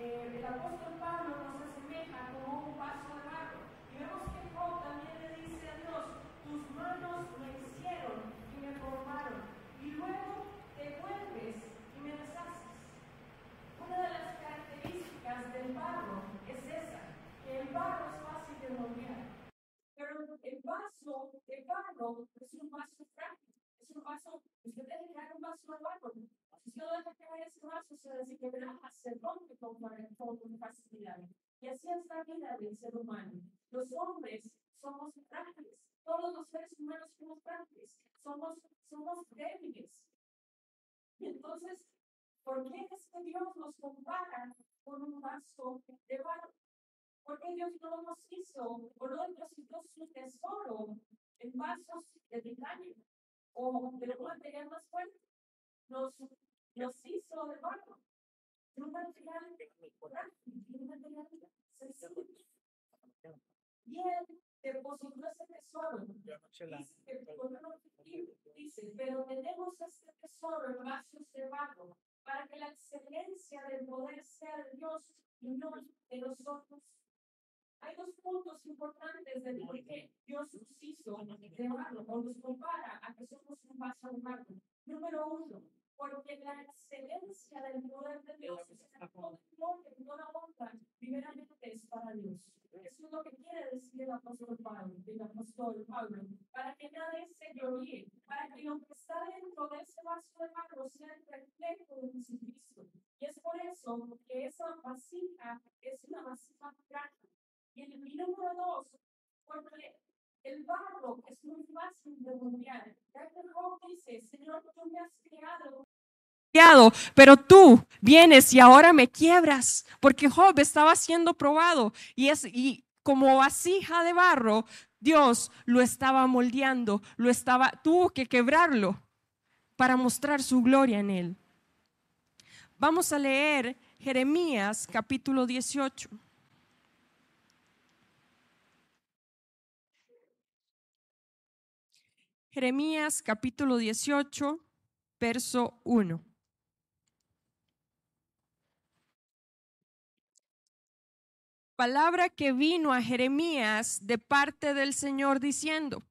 eh, el apóstol Pablo nos asemeja como un vaso de barro. Y vemos que Job también le dice a Dios, tus manos me hicieron y me formaron. Y luego te vuelves y me deshaces. Una de las características del barro es esa, que el barro es fácil de moldear. Pero el vaso de barro es un vaso frágil. Es un vaso, usted debe dejar un vaso de barro. Si usted deja caer ese vaso, se desequilibra, se rompe con, con facilidad. Y así es la vida del ser humano. Los hombres somos frágiles. Todos los seres humanos somos frágiles. Somos, somos débiles. Y entonces, ¿por qué es que Dios nos compara con un vaso de barro? ¿Por qué Dios no nos hizo o no depositó su tesoro en vasos de titanio o de un material más fuerte? Nos, nos hizo de barro. De un material frágil, de un material sencillo. Y Él depositó ese tesoro. Dice, dice, pero tenemos este tesoro en vasos de barro para que la excelencia del poder sea de Dios y no de nosotros. Hay dos puntos importantes de por qué Dios nos hizo de barro o nos compara a que somos un vaso de barro. Número uno, porque la excelencia del poder de Dios es todo el no la honra, primeramente es para Dios. Eso es lo que quiere decir el apóstol Pablo, el apóstol Pablo, para que nadie se gloríe, para que lo que está dentro de ese vaso de barro sea el reflejo de Jesucristo. Y es por eso que esa vasija es una vasija frágil. Y el número dos, porque el barro es muy fácil de moldear. Dice, Señor, tú me has creado pero tú vienes y ahora me quiebras, porque Job estaba siendo probado y es y como vasija de barro, Dios lo estaba moldeando, lo estaba tuvo que quebrarlo para mostrar su gloria en él. Vamos a leer Jeremías capítulo 18. Jeremías capítulo 18, verso 1. Palabra que vino a Jeremías de parte del Señor diciendo,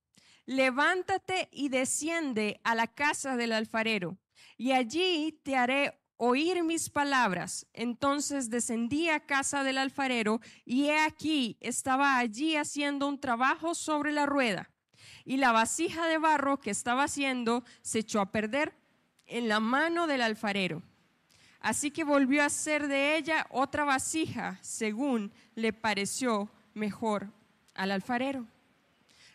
levántate y desciende a la casa del alfarero, y allí te haré oír mis palabras. Entonces descendí a casa del alfarero, y he aquí estaba allí haciendo un trabajo sobre la rueda y la vasija de barro que estaba haciendo se echó a perder en la mano del alfarero. Así que volvió a hacer de ella otra vasija, según le pareció mejor al alfarero.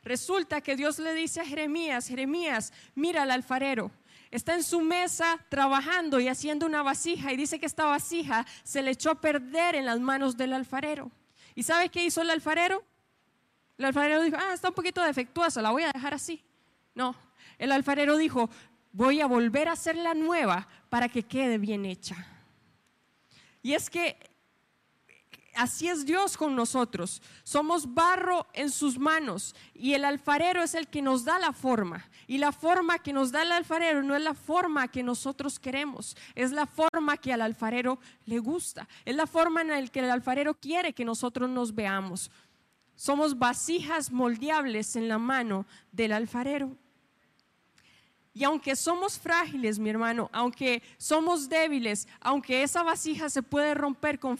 Resulta que Dios le dice a Jeremías, Jeremías, mira al alfarero, está en su mesa trabajando y haciendo una vasija y dice que esta vasija se le echó a perder en las manos del alfarero. ¿Y sabe qué hizo el alfarero? El alfarero dijo, ah, está un poquito defectuosa, la voy a dejar así. No, el alfarero dijo, voy a volver a hacerla nueva para que quede bien hecha. Y es que así es Dios con nosotros. Somos barro en sus manos y el alfarero es el que nos da la forma. Y la forma que nos da el alfarero no es la forma que nosotros queremos, es la forma que al alfarero le gusta, es la forma en la que el alfarero quiere que nosotros nos veamos. Somos vasijas moldeables en la mano del alfarero. Y aunque somos frágiles, mi hermano, aunque somos débiles, aunque esa vasija se puede romper con,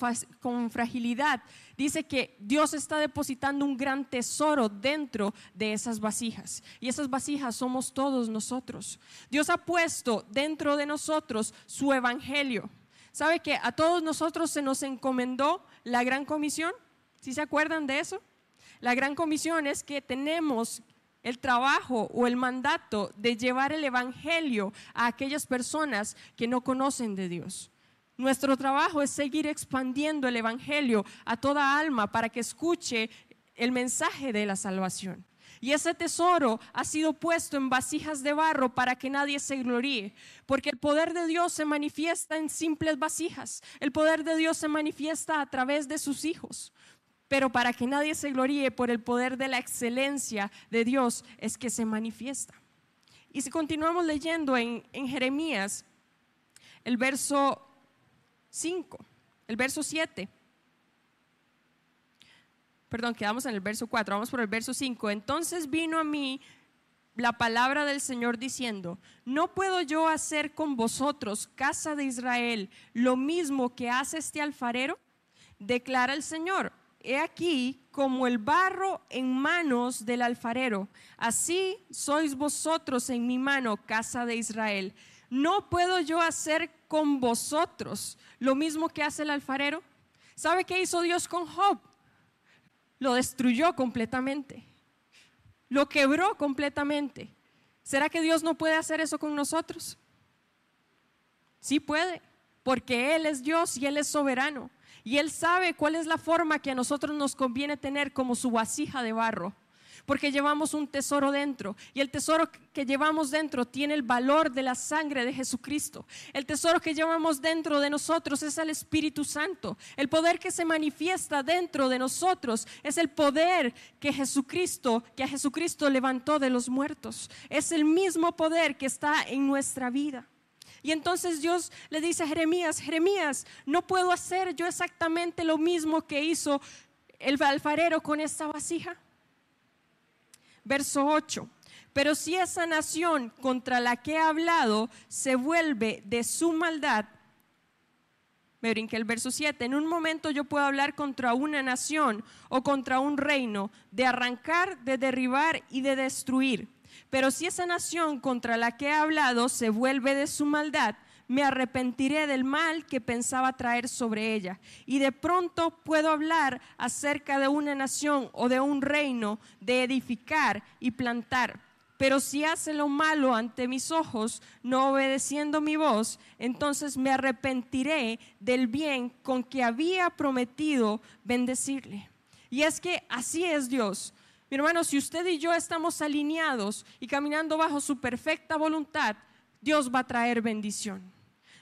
fragilidad, dice que Dios está depositando un gran tesoro dentro de esas vasijas. Y esas vasijas somos todos nosotros. Dios ha puesto dentro de nosotros su evangelio. ¿Sabe que a todos nosotros se nos encomendó la gran comisión? ¿Sí se acuerdan de eso? La gran comisión es que tenemos el trabajo o el mandato de llevar el Evangelio a aquellas personas que no conocen de Dios. Nuestro trabajo es seguir expandiendo el Evangelio a toda alma para que escuche el mensaje de la salvación. Y ese tesoro ha sido puesto en vasijas de barro para que nadie se gloríe, porque el poder de Dios se manifiesta en simples vasijas, el poder de Dios se manifiesta a través de sus hijos pero para que nadie se gloríe por el poder de la excelencia de Dios es que se manifiesta. Y si continuamos leyendo en, Jeremías, el verso 5, el verso 7. Perdón, quedamos en el verso 4, vamos por el verso 5. Entonces vino a mí la palabra del Señor diciendo, ¿no puedo yo hacer con vosotros, casa de Israel, lo mismo que hace este alfarero? Declara el Señor, he aquí como el barro en manos del alfarero, así sois vosotros en mi mano, casa de Israel. ¿No puedo yo hacer con vosotros lo mismo que hace el alfarero? ¿Sabe qué hizo Dios con Job? Lo destruyó completamente lo quebró completamente. ¿Será que Dios no puede hacer eso con nosotros? Sí puede, porque Él es Dios y Él es soberano. Y Él sabe cuál es la forma que a nosotros nos conviene tener como su vasija de barro porque llevamos un tesoro dentro y el tesoro que llevamos dentro tiene el valor de la sangre de Jesucristo. El tesoro que llevamos dentro de nosotros es el Espíritu Santo. El poder que se manifiesta dentro de nosotros es el poder que Jesucristo, que a Jesucristo levantó de los muertos. Es el mismo poder que está en nuestra vida. Y entonces Dios le dice a Jeremías, Jeremías, no puedo hacer yo exactamente lo mismo que hizo el alfarero con esta vasija verso 8. Pero si esa nación contra la que he hablado se vuelve de su maldad, me brinqué el verso 7, en un momento yo puedo hablar contra una nación o contra un reino, de arrancar, de derribar y de destruir. Pero si esa nación contra la que he hablado se vuelve de su maldad, me arrepentiré del mal que pensaba traer sobre ella. Y de pronto puedo hablar acerca de una nación o de un reino, de edificar y plantar. Pero si hace lo malo ante mis ojos, no obedeciendo mi voz, entonces me arrepentiré del bien con que había prometido bendecirle. Y es que así es Dios. Mi hermano, si usted y yo estamos alineados y caminando bajo su perfecta voluntad, Dios va a traer bendición.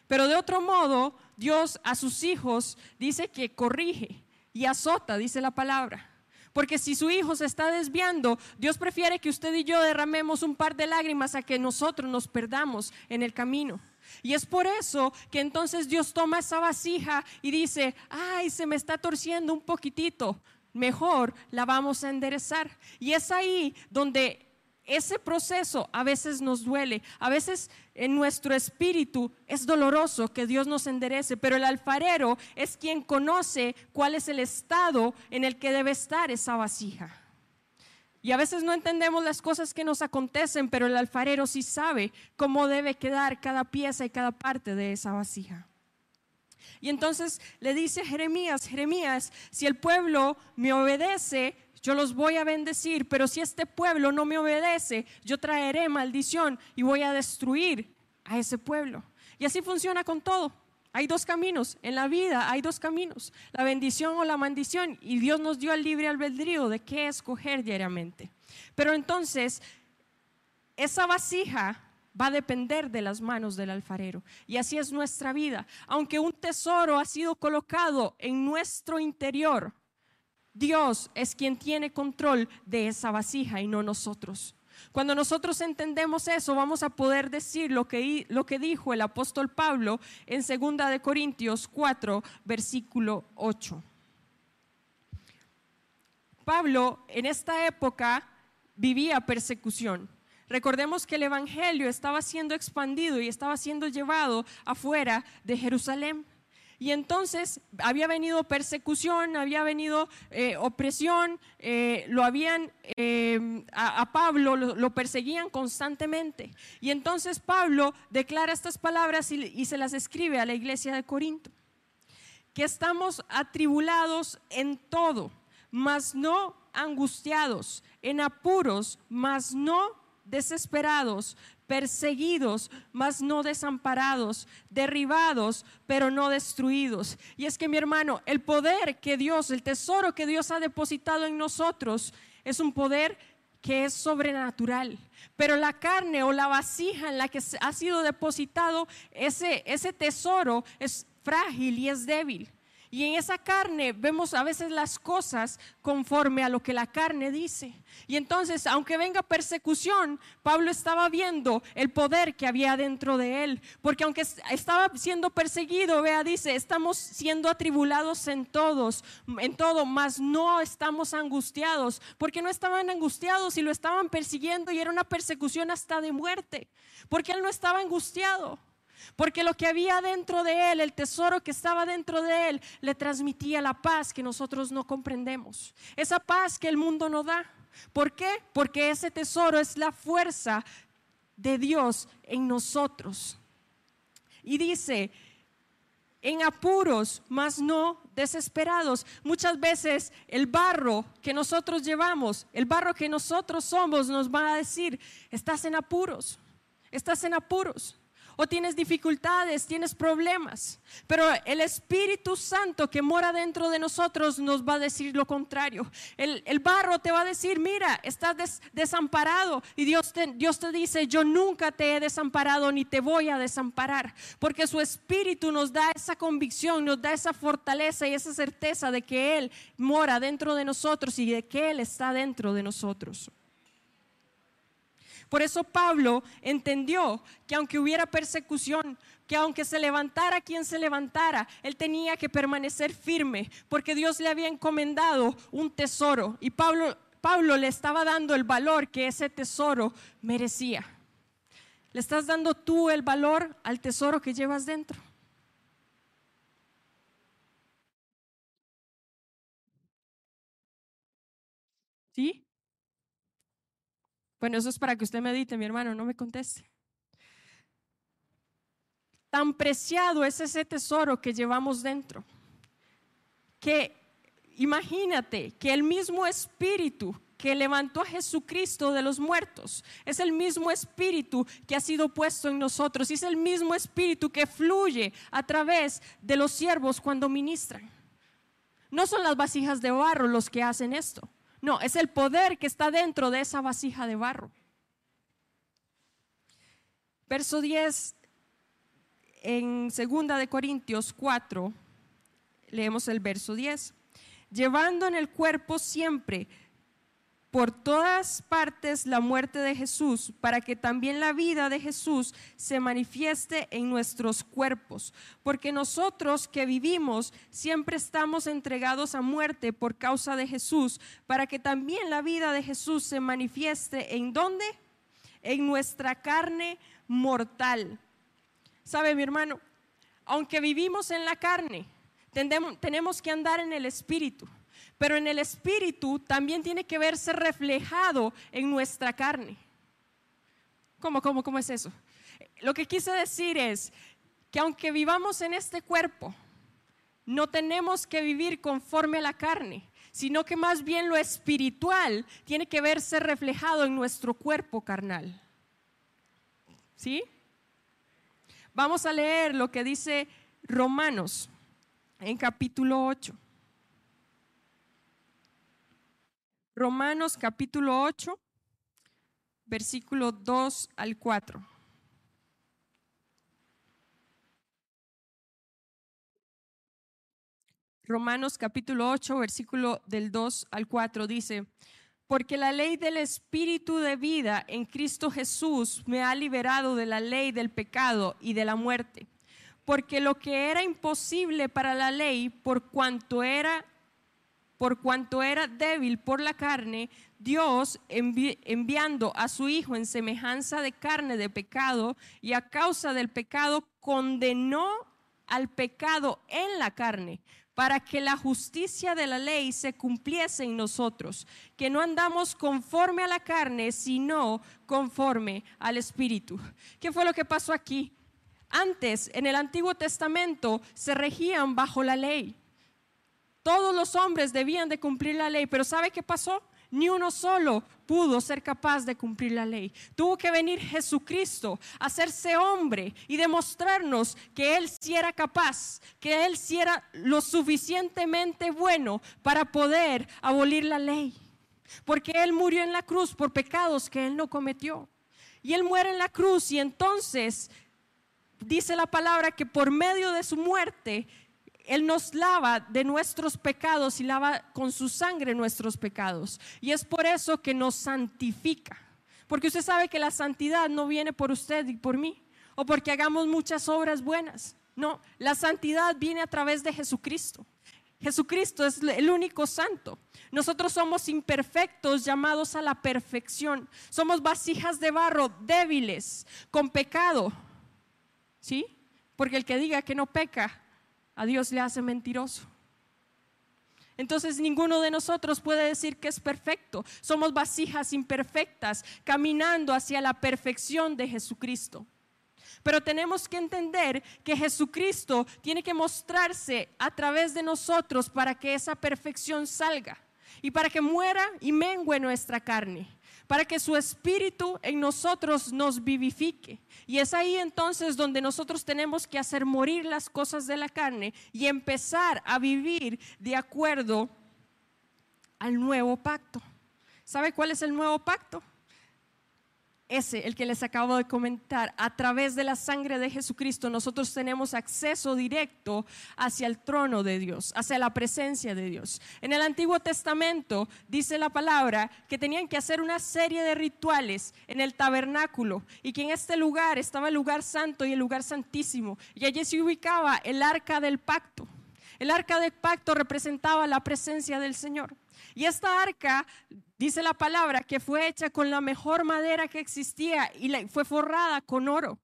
Pero de otro modo, Dios a sus hijos dice que corrige y azota, dice la palabra. Porque si su hijo se está desviando, Dios prefiere que usted y yo derramemos un par de lágrimas a que nosotros nos perdamos en el camino. Y es por eso que entonces Dios toma esa vasija y dice, ay, se me está torciendo un poquitito, mejor la vamos a enderezar. Y es ahí donde ese proceso a veces nos duele, a veces en nuestro espíritu es doloroso que Dios nos enderece, pero el alfarero es quien conoce cuál es el estado en el que debe estar esa vasija. Y a veces no entendemos las cosas que nos acontecen, pero el alfarero sí sabe cómo debe quedar cada pieza y cada parte de esa vasija. Y entonces le dice Jeremías, Jeremías, si el pueblo me obedece, yo los voy a bendecir, pero si este pueblo no me obedece, yo traeré maldición y voy a destruir a ese pueblo. Y así funciona con todo. Hay dos caminos, en la vida hay dos caminos, la bendición o la maldición, y Dios nos dio el libre albedrío de qué escoger diariamente. Pero entonces, esa vasija va a depender de las manos del alfarero. Y así es nuestra vida. Aunque un tesoro ha sido colocado en nuestro interior, Dios es quien tiene control de esa vasija y no nosotros. Cuando nosotros entendemos eso, vamos a poder decir lo que, lo que dijo el apóstol Pablo en 2 de Corintios 4, versículo 8. Pablo en esta época vivía persecución. Recordemos que el Evangelio estaba siendo expandido y estaba siendo llevado afuera de Jerusalén. Y entonces había venido persecución, había venido eh, opresión, eh, lo habían, eh, a, Pablo lo, perseguían constantemente. Y entonces Pablo declara estas palabras y, y se las escribe a la iglesia de Corinto, que estamos atribulados en todo, mas no angustiados, en apuros, mas no desesperados, perseguidos, mas no desamparados, derribados, pero no destruidos. Y es que mi hermano, el poder que Dios, el tesoro que Dios ha depositado en nosotros, es un poder que es sobrenatural. Pero la carne o la vasija en la que ha sido depositado ese, ese tesoro es frágil y es débil. Y en esa carne vemos a veces las cosas conforme a lo que la carne dice. Y entonces, aunque venga persecución, Pablo estaba viendo el poder que había dentro de él. Porque aunque estaba siendo perseguido, vea, dice, estamos siendo atribulados en todos, en todo, mas no estamos angustiados. Porque no estaban angustiados y lo estaban persiguiendo y era una persecución hasta de muerte. Porque él no estaba angustiado. Porque lo que había dentro de él, el tesoro que estaba dentro de él, le transmitía la paz que nosotros no comprendemos. Esa paz que el mundo no da. ¿Por qué? Porque ese tesoro es la fuerza de Dios en nosotros. Y dice, en apuros, mas no desesperados. Muchas veces el barro que nosotros llevamos, el barro que nosotros somos, nos va a decir, estás en apuros, estás en apuros o tienes dificultades, tienes problemas. Pero el Espíritu Santo que mora dentro de nosotros nos va a decir lo contrario. El, barro te va a decir, mira, estás desamparado. Y Dios te, Dios te dice, yo nunca te he desamparado ni te voy a desamparar. Porque su Espíritu nos da esa convicción, nos da esa fortaleza y esa certeza de que Él mora dentro de nosotros y de que Él está dentro de nosotros. Por eso Pablo entendió que aunque hubiera persecución, que aunque se levantara quien se levantara, él tenía que permanecer firme, porque Dios le había encomendado un tesoro y Pablo, Pablo le estaba dando el valor que ese tesoro merecía. ¿Le estás dando tú el valor al tesoro que llevas dentro? ¿Sí? Bueno, eso es para que usted medite, mi hermano, no me conteste. Tan preciado es ese tesoro que llevamos dentro, que imagínate que el mismo espíritu que levantó a Jesucristo de los muertos. Es el mismo espíritu que ha sido puesto en nosotros es el mismo espíritu que fluye a través de los siervos cuando ministran. No son las vasijas de barro los que hacen esto. No, es el poder que está dentro de esa vasija de barro. Verso 10 en segunda de Corintios 4 leemos el verso 10. Llevando en el cuerpo siempre por todas partes la muerte de Jesús, para que también la vida de Jesús se manifieste en nuestros cuerpos. Porque nosotros que vivimos siempre estamos entregados a muerte por causa de Jesús, para que también la vida de Jesús se manifieste en dónde? En nuestra carne mortal. ¿Sabe mi hermano? Aunque vivimos en la carne, tenemos que andar en el espíritu pero en el espíritu también tiene que verse reflejado en nuestra carne. ¿Cómo, cómo, cómo es eso? Lo que quise decir es que aunque vivamos en este cuerpo, no tenemos que vivir conforme a la carne, sino que más bien lo espiritual tiene que verse reflejado en nuestro cuerpo carnal. ¿Sí? Vamos a leer lo que dice Romanos en capítulo 8. Romanos capítulo 8, versículo 2 al 4. Romanos capítulo 8, versículo del 2 al 4 dice, porque la ley del Espíritu de vida en Cristo Jesús me ha liberado de la ley del pecado y de la muerte. Porque lo que era imposible para la ley, por cuanto era por cuanto era débil por la carne, Dios enviando a su Hijo en semejanza de carne de pecado y a causa del pecado condenó al pecado en la carne para que la justicia de la ley se cumpliese en nosotros, que no andamos conforme a la carne, sino conforme al Espíritu. ¿Qué fue lo que pasó aquí? Antes, en el Antiguo Testamento, se regían bajo la ley. Todos los hombres debían de cumplir la ley, pero ¿sabe qué pasó? Ni uno solo pudo ser capaz de cumplir la ley. Tuvo que venir Jesucristo, a hacerse hombre y demostrarnos que Él sí era capaz, que Él sí era lo suficientemente bueno para poder abolir la ley. Porque Él murió en la cruz por pecados que Él no cometió. Y Él muere en la cruz y entonces dice la palabra que por medio de su muerte Él nos lava de nuestros pecados y lava con su sangre nuestros pecados. Y es por eso que nos santifica. Porque usted sabe que la santidad no viene por usted y por mí, o porque hagamos muchas obras buenas. No, la santidad viene a través de Jesucristo. Jesucristo es el único santo. Nosotros somos imperfectos llamados a la perfección. Somos vasijas de barro débiles, con pecado. ¿Sí? Porque el que diga que no peca, a Dios le hace mentiroso. Entonces ninguno de nosotros puede decir que es perfecto. Somos vasijas imperfectas caminando hacia la perfección de Jesucristo. Pero tenemos que entender que Jesucristo tiene que mostrarse a través de nosotros para que esa perfección salga y para que muera y mengue nuestra carne, para que su espíritu en nosotros nos vivifique. Y es ahí entonces donde nosotros tenemos que hacer morir las cosas de la carne y empezar a vivir de acuerdo al nuevo pacto. ¿Sabe cuál es el nuevo pacto? Ese, el que les acabo de comentar, a través de la sangre de Jesucristo, nosotros tenemos acceso directo hacia el trono de Dios, hacia la presencia de Dios. En el Antiguo Testamento dice la palabra que tenían que hacer una serie de rituales en el tabernáculo y que en este lugar estaba el lugar santo y el lugar santísimo y allí se ubicaba el arca del pacto. El arca del pacto representaba la presencia del Señor. Y esta arca, dice la palabra, que fue hecha con la mejor madera que existía y fue forrada con oro.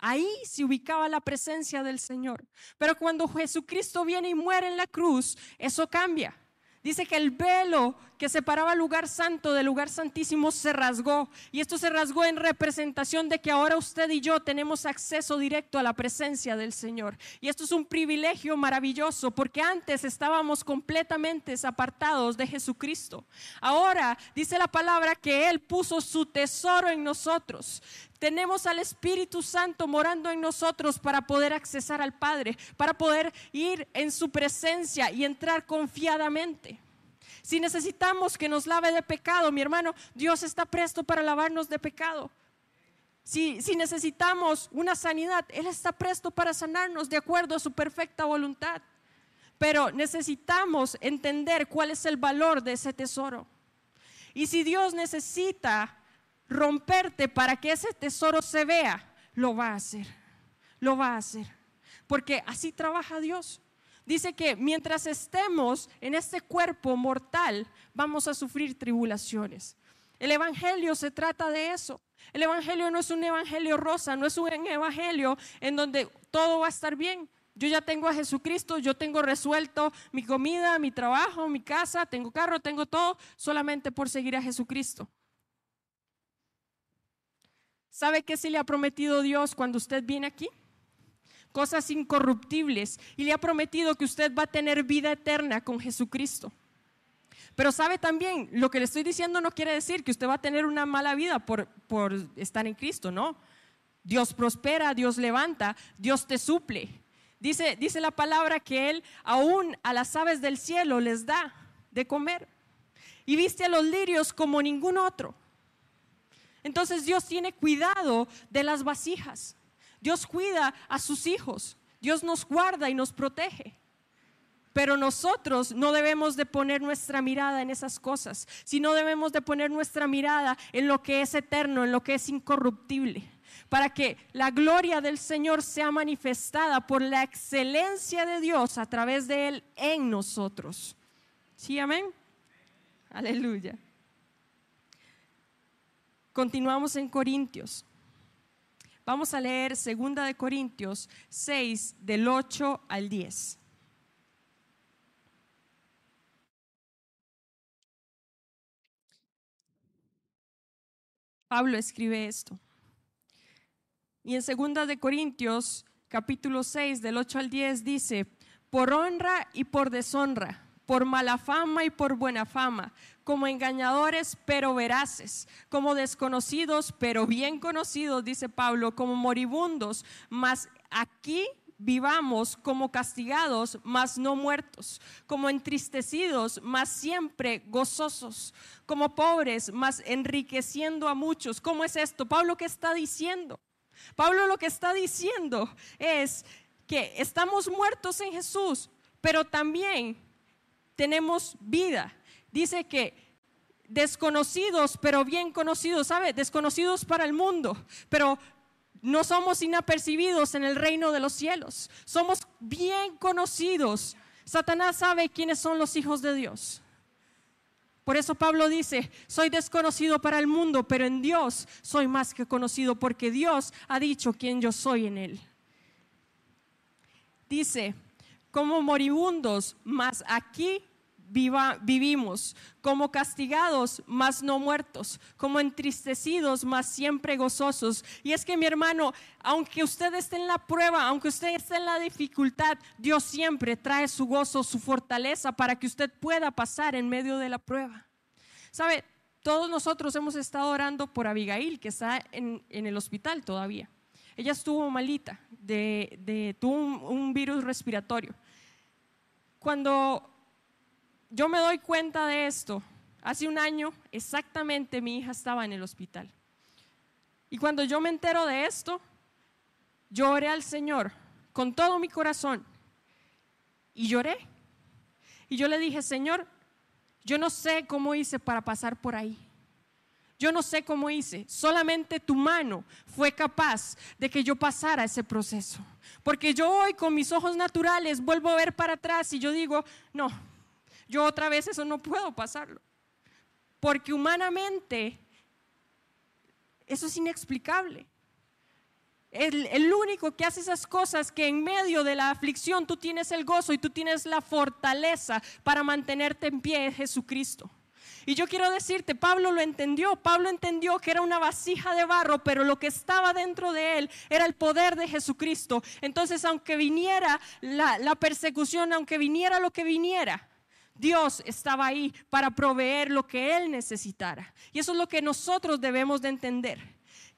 Ahí se ubicaba la presencia del Señor. Pero cuando Jesucristo viene y muere en la cruz, eso cambia. Dice que el velo que separaba el lugar santo del lugar santísimo se rasgó. Y esto se rasgó en representación de que ahora usted y yo tenemos acceso directo a la presencia del Señor. Y esto es un privilegio maravilloso porque antes estábamos completamente apartados de Jesucristo. Ahora dice la palabra que Él puso su tesoro en nosotros. Tenemos al Espíritu Santo morando en nosotros para poder accesar al Padre, para poder ir en su presencia y entrar confiadamente. Si necesitamos que nos lave de pecado, mi hermano, Dios está presto para lavarnos de pecado. Si, si, necesitamos una sanidad, Él está presto para sanarnos de acuerdo a su perfecta voluntad. Pero necesitamos entender cuál es el valor de ese tesoro. Y si Dios necesita romperte para que ese tesoro se vea, lo va a hacer. Lo va a hacer. Porque así trabaja Dios. Dice que mientras estemos en este cuerpo mortal, vamos a sufrir tribulaciones. El Evangelio se trata de eso. El Evangelio no es un Evangelio rosa, no es un Evangelio en donde todo va a estar bien. Yo ya tengo a Jesucristo, yo tengo resuelto mi comida, mi trabajo, mi casa, tengo carro, tengo todo, solamente por seguir a Jesucristo. ¿Sabe qué se le ha prometido Dios cuando usted viene aquí? Cosas incorruptibles. Y le ha prometido que usted va a tener vida eterna con Jesucristo. Pero sabe también, lo que le estoy diciendo no quiere decir que usted va a tener una mala vida por, por estar en Cristo, no. Dios prospera, Dios levanta, Dios te suple. Dice, dice la palabra que Él aún a las aves del cielo les da de comer. Y viste a los lirios como ningún otro. Entonces Dios tiene cuidado de las vasijas. Dios cuida a sus hijos. Dios nos guarda y nos protege. Pero nosotros no debemos de poner nuestra mirada en esas cosas, sino debemos de poner nuestra mirada en lo que es eterno, en lo que es incorruptible, para que la gloria del Señor sea manifestada por la excelencia de Dios a través de Él en nosotros. ¿Sí, amén? Aleluya. Continuamos en Corintios. Vamos a leer 2 de Corintios 6 del 8 al 10. Pablo escribe esto. Y en 2 de Corintios capítulo 6 del 8 al 10 dice, por honra y por deshonra por mala fama y por buena fama, como engañadores pero veraces, como desconocidos pero bien conocidos, dice Pablo, como moribundos, mas aquí vivamos como castigados, mas no muertos, como entristecidos, mas siempre gozosos, como pobres, mas enriqueciendo a muchos. ¿Cómo es esto? Pablo, ¿qué está diciendo? Pablo lo que está diciendo es que estamos muertos en Jesús, pero también tenemos vida. Dice que desconocidos, pero bien conocidos, ¿sabe? Desconocidos para el mundo, pero no somos inapercibidos en el reino de los cielos. Somos bien conocidos. Satanás sabe quiénes son los hijos de Dios. Por eso Pablo dice, soy desconocido para el mundo, pero en Dios soy más que conocido, porque Dios ha dicho quién yo soy en Él. Dice, como moribundos, mas aquí vivimos, como castigados, mas no muertos, como entristecidos, mas siempre gozosos. Y es que mi hermano, aunque usted esté en la prueba, aunque usted esté en la dificultad, Dios siempre trae su gozo, su fortaleza para que usted pueda pasar en medio de la prueba. ¿Sabe? Todos nosotros hemos estado orando por Abigail, que está en, el hospital todavía. Ella estuvo malita, de, tuvo un virus respiratorio. Cuando yo me doy cuenta de esto. Hace un año exactamente mi hija estaba en el hospital. Y cuando yo me entero de esto, yo oré al Señor con todo mi corazón y lloré. Y yo le dije, Señor, yo no sé cómo hice para pasar por ahí. Yo no sé cómo hice. Solamente tu mano fue capaz de que yo pasara ese proceso. Porque yo hoy con mis ojos naturales vuelvo a ver para atrás y yo digo, no, yo otra vez eso no puedo pasarlo. Porque humanamente eso es inexplicable. El, único que hace esas cosas que en medio de la aflicción tú tienes el gozo y tú tienes la fortaleza para mantenerte en pie es Jesucristo. Y yo quiero decirte, Pablo lo entendió, Pablo entendió que era una vasija de barro, pero lo que estaba dentro de él era el poder de Jesucristo. Entonces, aunque viniera la persecución, aunque viniera lo que viniera, Dios estaba ahí para proveer lo que Él necesitara. Y eso es lo que nosotros debemos de entender,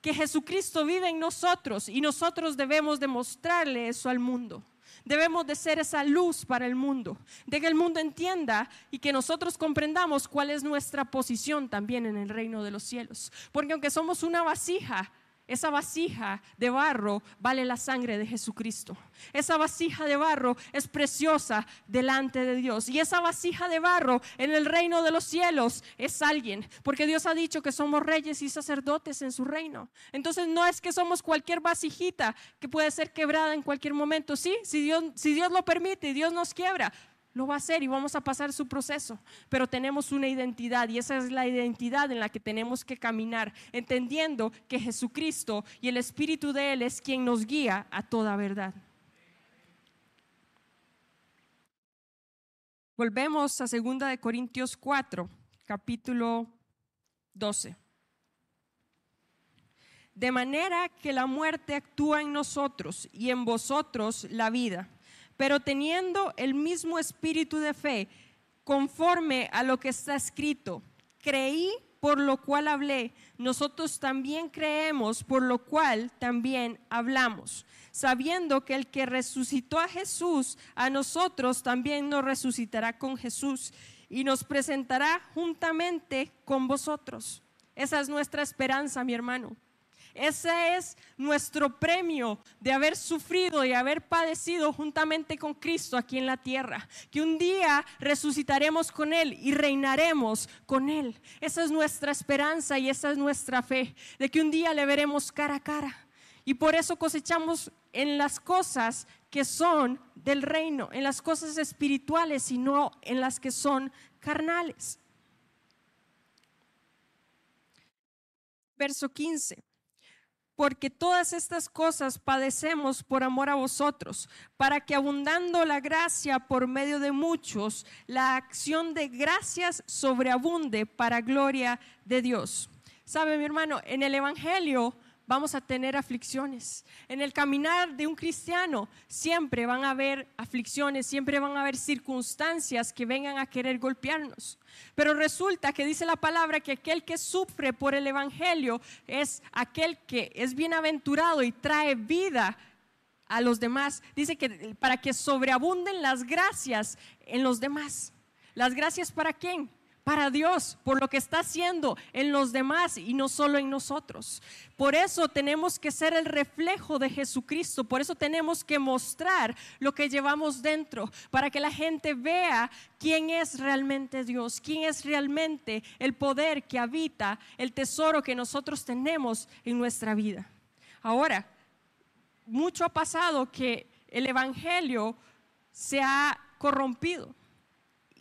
que Jesucristo vive en nosotros y nosotros debemos demostrarle eso al mundo. Debemos de ser esa luz para el mundo, de que el mundo entienda y que nosotros comprendamos cuál es nuestra posición también en el reino de los cielos. Porque aunque somos una vasija, esa vasija de barro vale la sangre de Jesucristo. Esa vasija de barro es preciosa delante de Dios. Y esa vasija de barro en el reino de los cielos es alguien. Porque Dios ha dicho que somos reyes y sacerdotes en su reino. Entonces no es que somos cualquier vasijita que puede ser quebrada en cualquier momento. Sí, si Dios, si Dios lo permite y Dios nos quiebra, lo va a hacer y vamos a pasar su proceso, pero tenemos una identidad y esa es la identidad en la que tenemos que caminar, entendiendo que Jesucristo y el Espíritu de Él es quien nos guía a toda verdad. Volvemos a 2 de Corintios 4, capítulo 12. De manera que la muerte actúa en nosotros y en vosotros la vida pero teniendo el mismo espíritu de fe, conforme a lo que está escrito. Creí, por lo cual hablé. Nosotros también creemos, por lo cual también hablamos, sabiendo que el que resucitó a Jesús, a nosotros también nos resucitará con Jesús y nos presentará juntamente con vosotros. Esa es nuestra esperanza, mi hermano. Ese es nuestro premio de haber sufrido y haber padecido juntamente con Cristo aquí en la tierra. Que un día resucitaremos con Él y reinaremos con Él. Esa es nuestra esperanza y esa es nuestra fe, de que un día le veremos cara a cara. Y por eso cosechamos en las cosas que son del reino, en las cosas espirituales y no en las que son carnales. Verso 15 porque todas estas cosas padecemos por amor a vosotros, para que abundando la gracia por medio de muchos, la acción de gracias sobreabunde para gloria de Dios. Sabe mi hermano, en el Evangelio vamos a tener aflicciones. En el caminar de un cristiano siempre van a haber aflicciones, siempre van a haber circunstancias que vengan a querer golpearnos. Pero resulta que dice la palabra que aquel que sufre por el Evangelio es aquel que es bienaventurado y trae vida a los demás. Dice que para que sobreabunden las gracias en los demás. ¿Las gracias para quién? Para Dios, por lo que está haciendo en los demás y no solo en nosotros. Por eso tenemos que ser el reflejo de Jesucristo, por eso tenemos que mostrar lo que llevamos dentro, para que la gente vea quién es realmente Dios, quién es realmente el poder que habita, el tesoro que nosotros tenemos en nuestra vida. Ahora, mucho ha pasado que el Evangelio se ha corrompido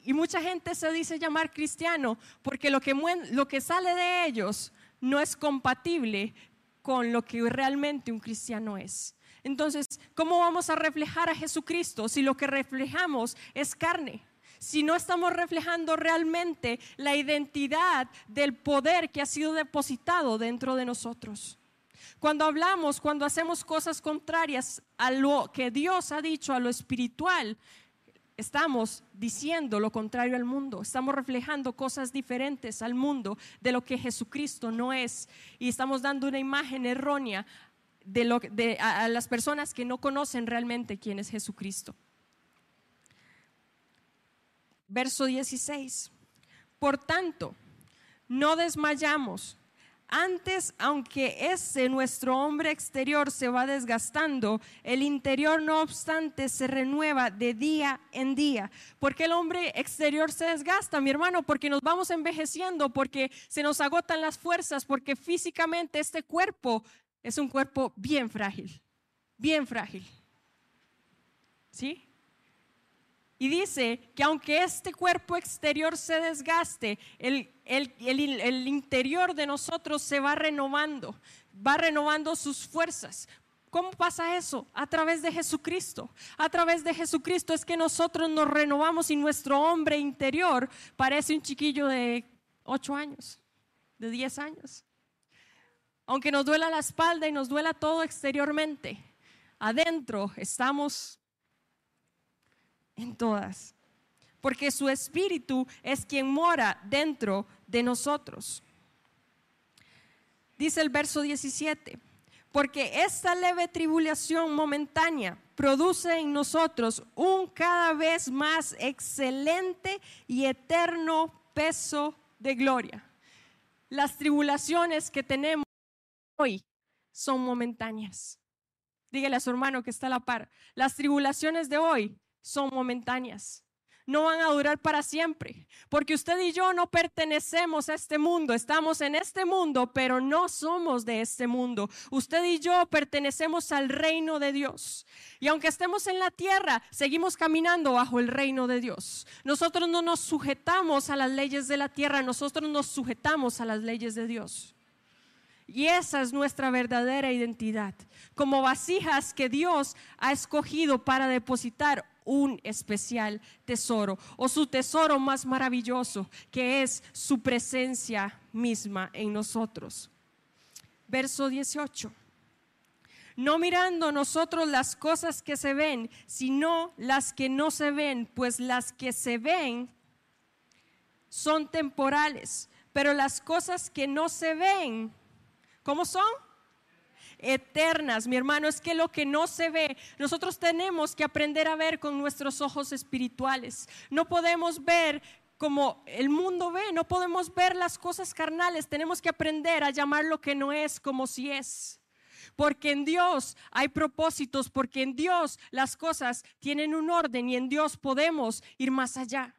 y mucha gente se dice llamar cristiano porque lo que, lo que sale de ellos no es compatible con lo que realmente un cristiano es. Entonces, ¿cómo vamos a reflejar a Jesucristo si lo que reflejamos es carne? Si no estamos reflejando realmente la identidad del poder que ha sido depositado dentro de nosotros. Cuando hablamos, cuando hacemos cosas contrarias a lo que Dios ha dicho, a lo espiritual, estamos diciendo lo contrario al mundo, estamos reflejando cosas diferentes al mundo de lo que Jesucristo no es y estamos dando una imagen errónea de, lo, de a, a las personas que no conocen realmente quién es Jesucristo. Verso 16. Por tanto, no desmayamos antes, aunque ese nuestro hombre exterior se va desgastando, el interior no obstante se renueva de día en día. ¿Por qué el hombre exterior se desgasta, mi hermano? Porque nos vamos envejeciendo, porque se nos agotan las fuerzas, porque físicamente este cuerpo es un cuerpo bien frágil, bien frágil. ¿Sí? Y dice que aunque este cuerpo exterior se desgaste, el, el, interior de nosotros se va renovando, va renovando sus fuerzas. ¿Cómo pasa eso? A través de Jesucristo. A través de Jesucristo es que nosotros nos renovamos y nuestro hombre interior parece un chiquillo de 8 años, de 10 años. Aunque nos duela la espalda y nos duela todo exteriormente, adentro estamos en todas. Porque su espíritu es quien mora dentro de nosotros. Dice el verso 17, porque esta leve tribulación momentánea produce en nosotros un cada vez más excelente y eterno peso de gloria. Las tribulaciones que tenemos hoy son momentáneas. Dígale a su hermano que está a la par. Las tribulaciones de hoy son momentáneas. No van a durar para siempre, porque usted y yo no pertenecemos a este mundo, estamos en este mundo, pero no somos de este mundo. Usted y yo pertenecemos al reino de Dios. Y aunque estemos en la tierra, seguimos caminando bajo el reino de Dios. Nosotros no nos sujetamos a las leyes de la tierra, nosotros nos sujetamos a las leyes de Dios. Y esa es nuestra verdadera identidad, como vasijas que Dios ha escogido para depositar un especial tesoro o su tesoro más maravilloso, que es su presencia misma en nosotros. Verso 18. No mirando nosotros las cosas que se ven, sino las que no se ven, pues las que se ven son temporales, pero las cosas que no se ven, ¿cómo son? Eternas. Mi hermano, es que lo que no se ve, nosotros tenemos que aprender a ver con nuestros ojos espirituales. No podemos ver como el mundo ve, no podemos ver las cosas carnales, tenemos que aprender a llamar lo que no es como si es. Porque en Dios hay propósitos, porque en Dios las cosas tienen un orden y en Dios podemos ir más allá.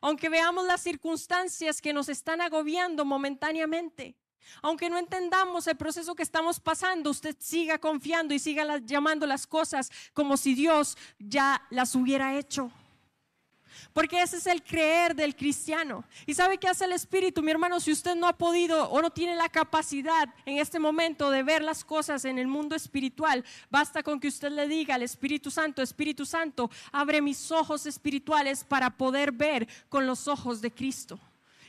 Aunque veamos las circunstancias que nos están agobiando momentáneamente, aunque no entendamos el proceso que estamos pasando, usted siga confiando y siga llamando las cosas como si Dios ya las hubiera hecho. Porque ese es el creer del cristiano. ¿Y sabe qué hace el Espíritu, mi hermano? Si usted no ha podido o no tiene la capacidad en este momento de ver las cosas en el mundo espiritual, basta con que usted le diga al Espíritu Santo, Espíritu Santo, abre mis ojos espirituales para poder ver con los ojos de Cristo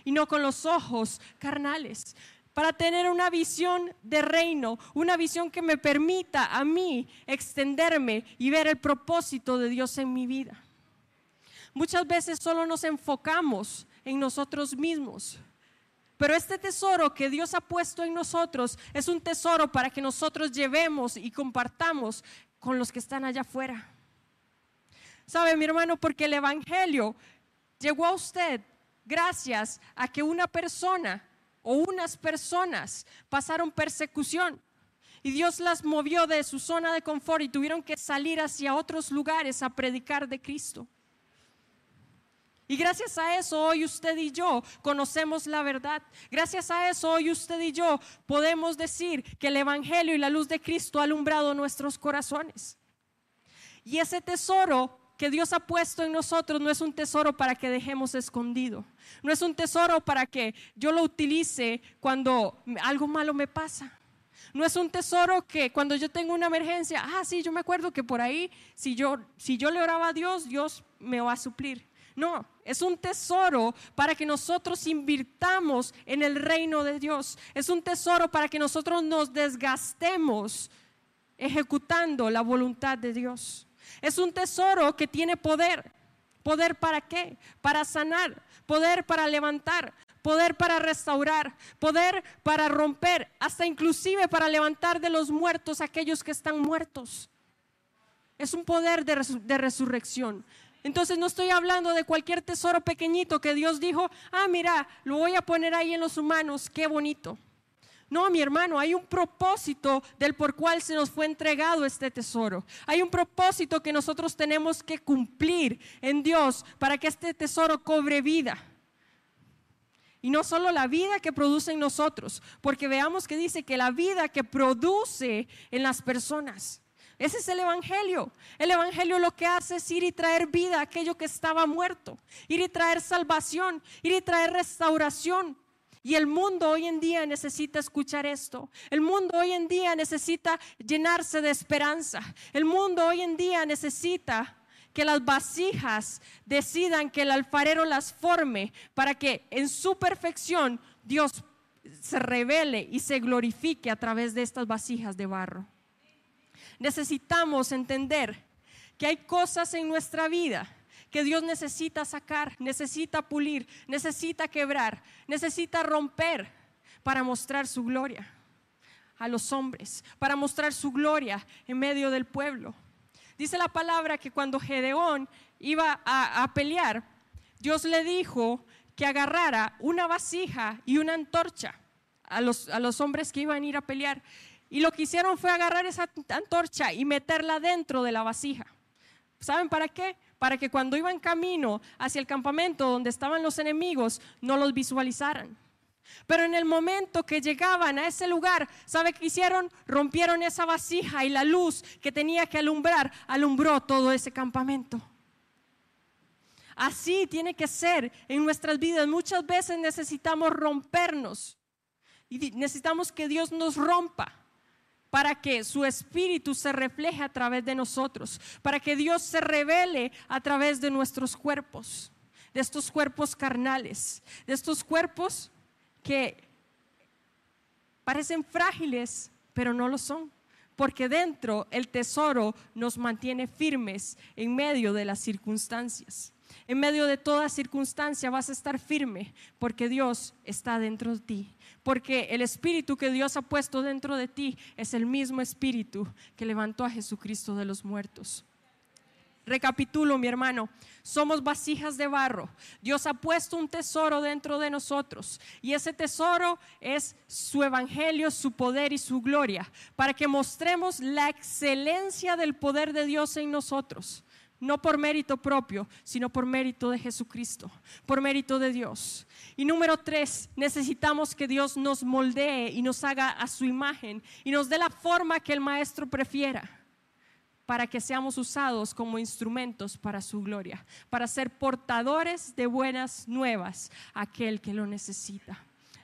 y no con los ojos carnales para tener una visión de reino, una visión que me permita a mí extenderme y ver el propósito de Dios en mi vida. Muchas veces solo nos enfocamos en nosotros mismos, pero este tesoro que Dios ha puesto en nosotros es un tesoro para que nosotros llevemos y compartamos con los que están allá afuera. ¿Sabe, mi hermano? Porque el Evangelio llegó a usted gracias a que una persona o unas personas pasaron persecución. Y Dios las movió de su zona de confort y tuvieron que salir hacia otros lugares a predicar de Cristo. Y gracias a eso hoy usted y yo conocemos la verdad. Gracias a eso hoy usted y yo podemos decir que el Evangelio y la luz de Cristo ha alumbrado nuestros corazones. Y ese tesoro que Dios ha puesto en nosotros no es un tesoro para que dejemos escondido. No es un tesoro para que yo lo utilice cuando algo malo me pasa. No es un tesoro que cuando yo tengo una emergencia, ah, sí, yo me acuerdo que por ahí, si yo, si yo le oraba a Dios, Dios me va a suplir. No, es un tesoro para que nosotros invirtamos en el reino de Dios. Es un tesoro para que nosotros nos desgastemos ejecutando la voluntad de Dios. Es un tesoro que tiene poder. ¿Poder para qué? Para sanar, poder para levantar, poder para restaurar, poder para romper, hasta inclusive para levantar de los muertos aquellos que están muertos. Es un poder de, de resurrección. Entonces no estoy hablando de cualquier tesoro pequeñito que Dios dijo, ah, mira, lo voy a poner ahí en los humanos, qué bonito. No, mi hermano, hay un propósito del por cual se nos fue entregado este tesoro. Hay un propósito que nosotros tenemos que cumplir en Dios para que este tesoro cobre vida. Y no solo la vida que produce en nosotros, porque veamos que dice que la vida que produce en las personas. Ese es el Evangelio. El Evangelio lo que hace es ir y traer vida a aquello que estaba muerto, ir y traer salvación, ir y traer restauración. Y el mundo hoy en día necesita escuchar esto. El mundo hoy en día necesita llenarse de esperanza. El mundo hoy en día necesita que las vasijas decidan que el alfarero las forme para que en su perfección Dios se revele y se glorifique a través de estas vasijas de barro necesitamos entender que hay cosas en nuestra vida que Dios necesita sacar, necesita pulir, necesita quebrar, necesita romper para mostrar su gloria a los hombres, para mostrar su gloria en medio del pueblo. Dice la palabra que cuando Gedeón iba a, pelear, Dios le dijo que agarrara una vasija y una antorcha a los, a los hombres que iban a ir a pelear y lo que hicieron fue agarrar esa antorcha y meterla dentro de la vasija. ¿Saben para qué? Para que cuando iban camino hacia el campamento donde estaban los enemigos, no los visualizaran. Pero en el momento que llegaban a ese lugar, ¿sabe qué hicieron? Rompieron esa vasija y la luz que tenía que alumbrar, alumbró todo ese campamento. Así tiene que ser en nuestras vidas. Muchas veces necesitamos rompernos y necesitamos que Dios nos rompa para que su espíritu se refleje a través de nosotros, para que Dios se revele a través de nuestros cuerpos, de estos cuerpos carnales, de estos cuerpos que parecen frágiles, pero no lo son, porque dentro el tesoro nos mantiene firmes en medio de las circunstancias. En medio de toda circunstancia vas a estar firme porque Dios está dentro de ti porque el espíritu que Dios ha puesto dentro de ti es el mismo espíritu que levantó a Jesucristo de los muertos. Recapitulo, mi hermano, somos vasijas de barro. Dios ha puesto un tesoro dentro de nosotros y ese tesoro es su evangelio, su poder y su gloria, para que mostremos la excelencia del poder de Dios en nosotros no por mérito propio, sino por mérito de Jesucristo, por mérito de Dios. Y número tres, necesitamos que Dios nos moldee y nos haga a su imagen y nos dé la forma que el Maestro prefiera para que seamos usados como instrumentos para su gloria, para ser portadores de buenas nuevas a aquel que lo necesita.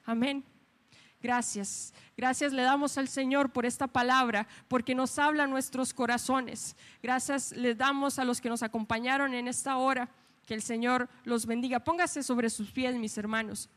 Amén. Gracias. Gracias le damos al Señor por esta palabra, porque nos habla nuestros corazones. Gracias le damos a los que nos acompañaron en esta hora. Que el Señor los bendiga. Póngase sobre sus pies, mis hermanos.